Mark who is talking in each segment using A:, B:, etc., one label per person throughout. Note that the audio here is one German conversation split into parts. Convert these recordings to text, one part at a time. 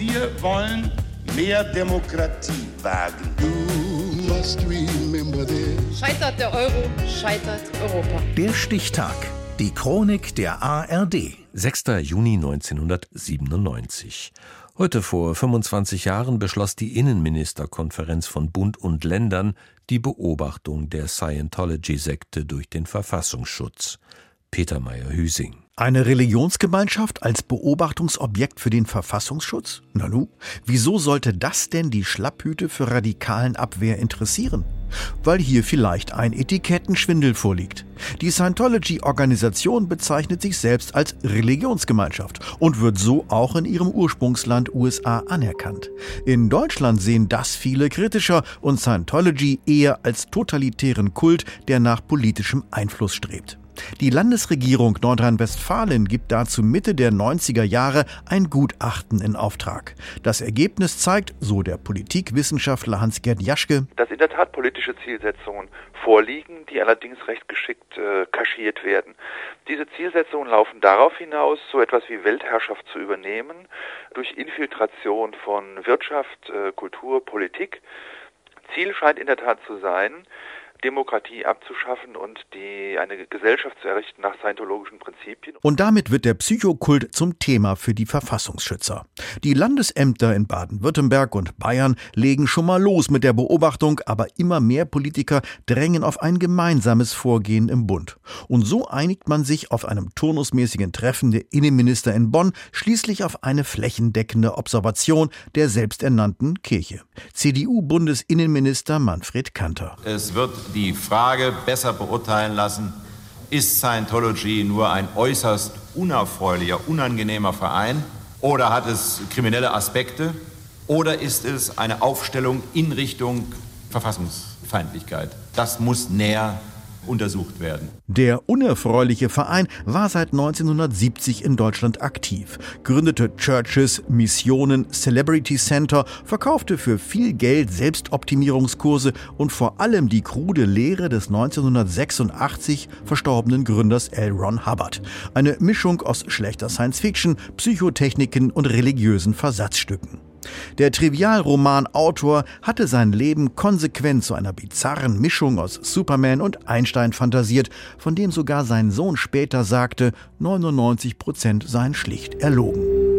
A: Wir wollen mehr Demokratie wagen.
B: Scheitert der Euro, scheitert Europa.
C: Der Stichtag. Die Chronik der ARD.
D: 6. Juni 1997. Heute vor 25 Jahren beschloss die Innenministerkonferenz von Bund und Ländern die Beobachtung der Scientology-Sekte durch den Verfassungsschutz. Peter Meyer-Hüsing.
C: Eine Religionsgemeinschaft als Beobachtungsobjekt für den Verfassungsschutz? Nanu, wieso sollte das denn die Schlapphüte für radikalen Abwehr interessieren? Weil hier vielleicht ein Etikettenschwindel vorliegt. Die Scientology-Organisation bezeichnet sich selbst als Religionsgemeinschaft und wird so auch in ihrem Ursprungsland USA anerkannt. In Deutschland sehen das viele kritischer und Scientology eher als totalitären Kult, der nach politischem Einfluss strebt. Die Landesregierung Nordrhein-Westfalen gibt dazu Mitte der 90er Jahre ein Gutachten in Auftrag. Das Ergebnis zeigt, so der Politikwissenschaftler Hans-Gerd Jaschke,
E: dass in der Tat politische Zielsetzungen vorliegen, die allerdings recht geschickt äh, kaschiert werden. Diese Zielsetzungen laufen darauf hinaus, so etwas wie Weltherrschaft zu übernehmen, durch Infiltration von Wirtschaft, äh, Kultur, Politik. Ziel scheint in der Tat zu sein, Demokratie abzuschaffen und die, eine Gesellschaft zu errichten nach scientologischen Prinzipien.
C: Und damit wird der Psychokult zum Thema für die Verfassungsschützer. Die Landesämter in Baden-Württemberg und Bayern legen schon mal los mit der Beobachtung, aber immer mehr Politiker drängen auf ein gemeinsames Vorgehen im Bund. Und so einigt man sich auf einem turnusmäßigen Treffen der Innenminister in Bonn schließlich auf eine flächendeckende Observation der selbsternannten Kirche. CDU-Bundesinnenminister Manfred Kanter.
F: Es wird die Frage besser beurteilen lassen, ist Scientology nur ein äußerst unerfreulicher, unangenehmer Verein oder hat es kriminelle Aspekte oder ist es eine Aufstellung in Richtung Verfassungsfeindlichkeit? Das muss näher untersucht werden.
C: Der unerfreuliche Verein war seit 1970 in Deutschland aktiv, gründete Churches, Missionen, Celebrity Center, verkaufte für viel Geld Selbstoptimierungskurse und vor allem die krude Lehre des 1986 verstorbenen Gründers L. Ron Hubbard. Eine Mischung aus schlechter Science-Fiction, Psychotechniken und religiösen Versatzstücken. Der Trivialromanautor hatte sein Leben konsequent zu einer bizarren Mischung aus Superman und Einstein fantasiert, von dem sogar sein Sohn später sagte, 99 Prozent seien schlicht erlogen.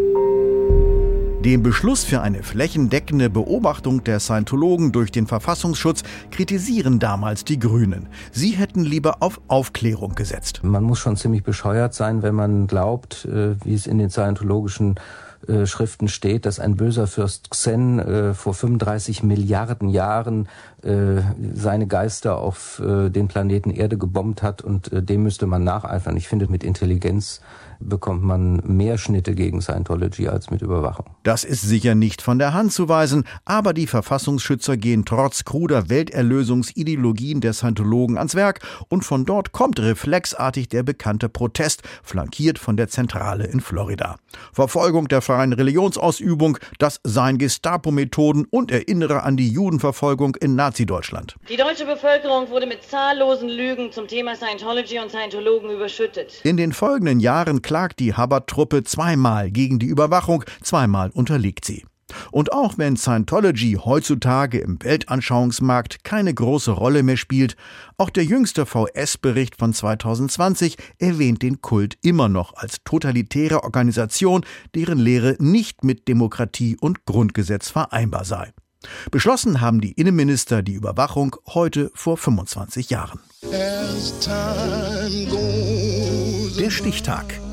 C: Den Beschluss für eine flächendeckende Beobachtung der Scientologen durch den Verfassungsschutz kritisieren damals die Grünen. Sie hätten lieber auf Aufklärung gesetzt.
G: Man muss schon ziemlich bescheuert sein, wenn man glaubt, äh, wie es in den scientologischen äh, Schriften steht, dass ein böser Fürst Xen äh, vor 35 Milliarden Jahren äh, seine Geister auf äh, den Planeten Erde gebombt hat und äh, dem müsste man nacheifern. Ich finde, mit Intelligenz bekommt man mehr Schnitte gegen Scientology als mit Überwachung.
C: Das ist sicher nicht von der Hand zu weisen, aber die Verfassungsschützer gehen trotz kruder Welterlösungsideologien der Scientologen ans Werk und von dort kommt reflexartig der bekannte Protest, flankiert von der Zentrale in Florida. Verfolgung der freien Religionsausübung, das seien Gestapo-Methoden und erinnere an die Judenverfolgung in Nazi-Deutschland.
H: Die deutsche Bevölkerung wurde mit zahllosen Lügen zum Thema Scientology und Scientologen überschüttet.
C: In den folgenden Jahren klagt die Hubbard-Truppe zweimal gegen die Überwachung, zweimal unterliegt sie. Und auch wenn Scientology heutzutage im Weltanschauungsmarkt keine große Rolle mehr spielt, auch der jüngste VS-Bericht von 2020 erwähnt den Kult immer noch als totalitäre Organisation, deren Lehre nicht mit Demokratie und Grundgesetz vereinbar sei. Beschlossen haben die Innenminister die Überwachung heute vor 25 Jahren. Der Stichtag.